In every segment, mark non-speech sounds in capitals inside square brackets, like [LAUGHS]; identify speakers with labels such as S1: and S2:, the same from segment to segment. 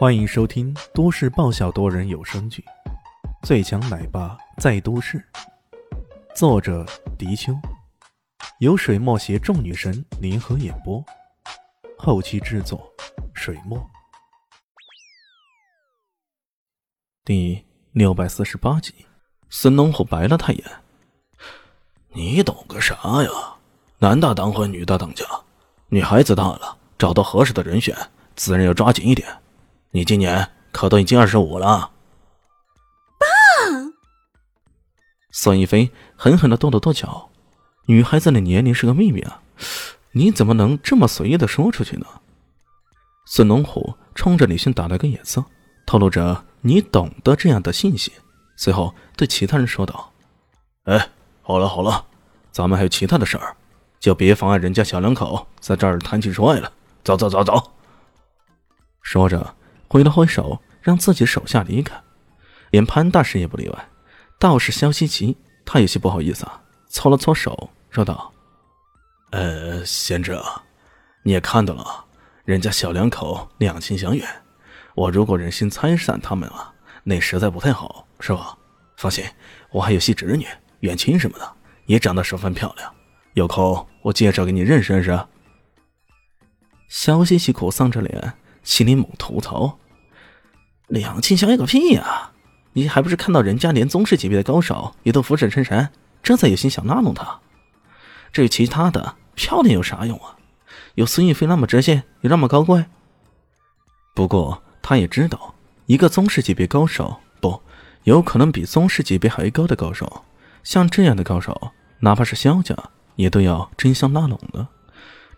S1: 欢迎收听都市爆笑多人有声剧《最强奶爸在都市》，作者：迪秋，由水墨携众女神联合演播，后期制作：水墨。第六百四十八集，孙龙虎白了他一眼：“
S2: 你懂个啥呀？男大当婚，女大当嫁，女孩子大了，找到合适的人选，自然要抓紧一点。”你今年可都已经二十五了，
S3: 爸！
S1: 孙一飞狠狠的跺了跺脚。女孩子的年龄是个秘密啊，你怎么能这么随意的说出去呢？孙龙虎冲着李迅打了个眼色，透露着你懂得这样的信息。随后对其他人说道：“
S2: 哎，好了好了，咱们还有其他的事儿，就别妨碍人家小两口在这儿谈情说爱了。走走走走。”
S1: 说着。挥了挥手，让自己手下离开，连潘大师也不例外。道士肖西奇，他有些不好意思啊，搓了搓手，说道：“
S2: 呃，贤者，你也看到了，人家小两口两情相悦，我如果忍心拆散他们啊，那实在不太好，是吧？放心，我还有些侄女、远亲什么的，也长得十分漂亮，有空我介绍给你认识认识。”
S1: 肖西奇苦丧着脸，心里猛吐槽。两情相悦个屁呀！你还不是看到人家连宗师级别的高手也都俯首称臣，这才有心想拉拢他。至于其他的，漂亮有啥用啊？有孙逸飞那么直线，有那么高贵？不过他也知道，一个宗师级别高手，不，有可能比宗师级别还高的高手，像这样的高手，哪怕是萧家，也都要争相拉拢的。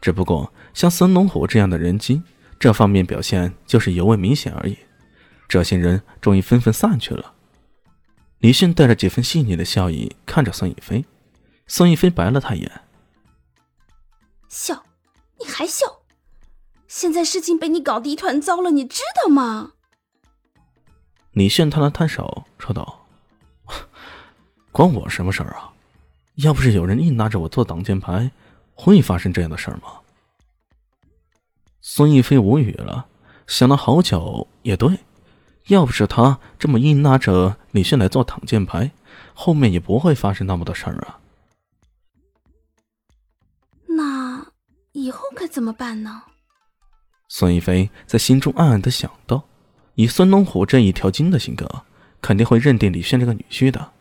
S1: 只不过像孙龙虎这样的人精，这方面表现就是尤为明显而已。这些人终于纷纷散去了。李迅带着几分细腻的笑意看着孙逸飞，孙逸飞白了他一眼：“
S3: 笑？你还笑？现在事情被你搞得一团糟了，你知道吗？”
S1: 李迅摊了摊手，说道：“ [LAUGHS] 关我什么事儿啊？要不是有人硬拉着我做挡箭牌，会发生这样的事儿吗？”孙逸飞无语了，想了好久，也对。要不是他这么硬拉着李迅来做挡箭牌，后面也不会发生那么多事儿啊。
S3: 那以后该怎么办呢？
S1: 孙一飞在心中暗暗的想到：以孙龙虎这一条筋的性格，肯定会认定李迅这个女婿的。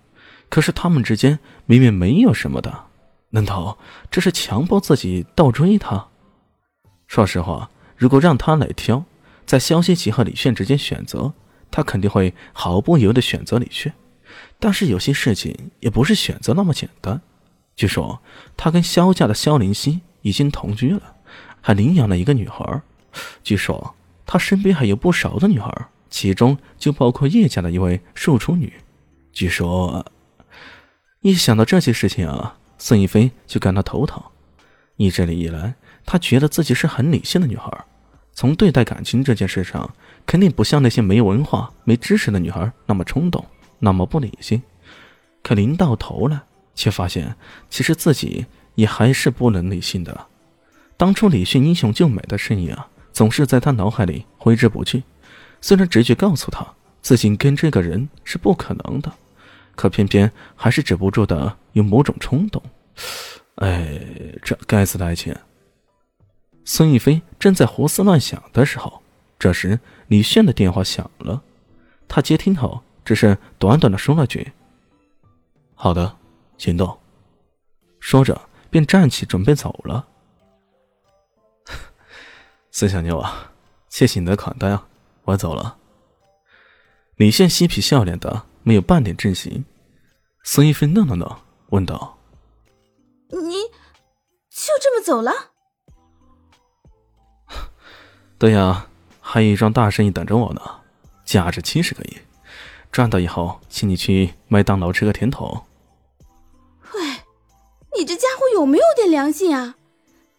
S1: 可是他们之间明明没有什么的，难道这是强迫自己倒追他？说实话，如果让他来挑，在肖西奇和李炫之间选择。他肯定会毫不犹豫的选择李炫，但是有些事情也不是选择那么简单。据说他跟萧家的萧灵溪已经同居了，还领养了一个女孩。据说他身边还有不少的女孩，其中就包括叶家的一位庶出女。据说，一想到这些事情啊，孙逸飞就感到头疼。一直以来，他觉得自己是很理性的女孩。从对待感情这件事上，肯定不像那些没文化、没知识的女孩那么冲动，那么不理性。可临到头来，却发现其实自己也还是不能理性的。当初李迅英雄救美的身影啊，总是在他脑海里挥之不去。虽然直觉告诉他自己跟这个人是不可能的，可偏偏还是止不住的有某种冲动。哎，这该死的爱情！孙逸飞正在胡思乱想的时候，这时李炫的电话响了。他接听后，只是短短的说了句：“好的，行动。”说着便站起准备走了。孙小妞啊，谢谢你的款待啊，我走了。李炫嬉皮笑脸的，没有半点震心。孙一飞愣了愣，问道：“
S3: 你就这么走了？” [LAUGHS]
S1: 对呀，还有一桩大生意等着我呢，价值七十个亿，赚到以后请你去麦当劳吃个甜筒。
S3: 喂，你这家伙有没有点良心啊？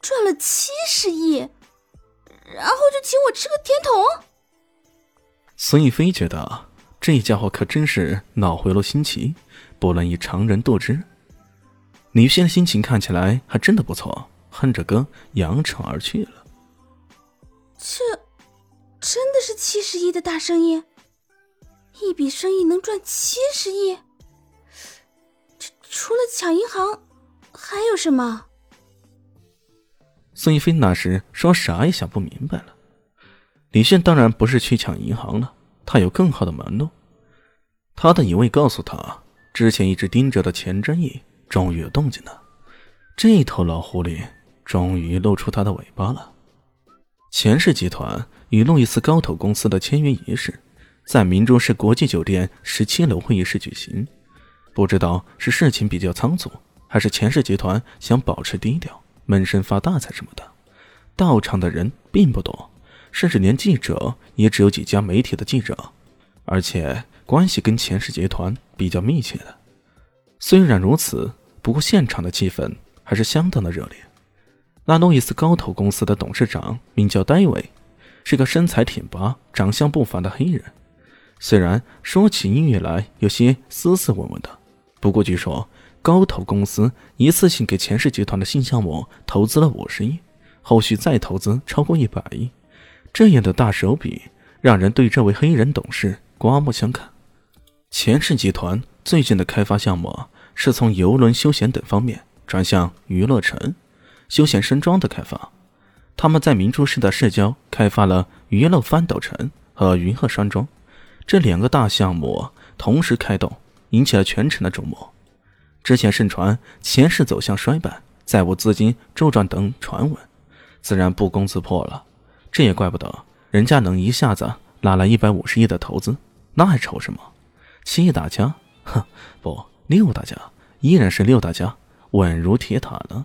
S3: 赚了七十亿，然后就请我吃个甜筒？
S1: 孙逸飞觉得这家伙可真是脑回路新奇，不能以常人度之。李现的心情看起来还真的不错，哼着歌扬长而去了。
S3: 这真的是七十亿的大生意，一笔生意能赚七十亿。这除了抢银行，还有什么？
S1: 孙一飞那时说啥也想不明白了。李炫当然不是去抢银行了，他有更好的门路。他的一位告诉他，之前一直盯着的钱真义终于有动静了。这头老狐狸终于露出他的尾巴了。钱氏集团与路易斯高投公司的签约仪式，在明珠市国际酒店十七楼会议室举行。不知道是事情比较仓促，还是钱氏集团想保持低调、闷声发大财什么的，到场的人并不多，甚至连记者也只有几家媒体的记者，而且关系跟钱氏集团比较密切的。虽然如此，不过现场的气氛。还是相当的热烈。那路易斯高投公司的董事长名叫戴维，是个身材挺拔、长相不凡的黑人。虽然说起音乐来有些斯斯文文的，不过据说高投公司一次性给钱氏集团的新项目投资了五十亿，后续再投资超过一百亿。这样的大手笔，让人对这位黑人董事刮目相看。钱氏集团最近的开发项目是从游轮休闲等方面。转向娱乐城、休闲山庄的开发，他们在明珠市的市郊开发了娱乐翻斗城和云鹤山庄这两个大项目同时开动，引起了全城的瞩目。之前盛传钱氏走向衰败、再无资金周转等传闻，自然不攻自破了。这也怪不得人家能一下子拉来一百五十亿的投资，那还愁什么？七大家，哼，不，六大家依然是六大家。稳如铁塔呢。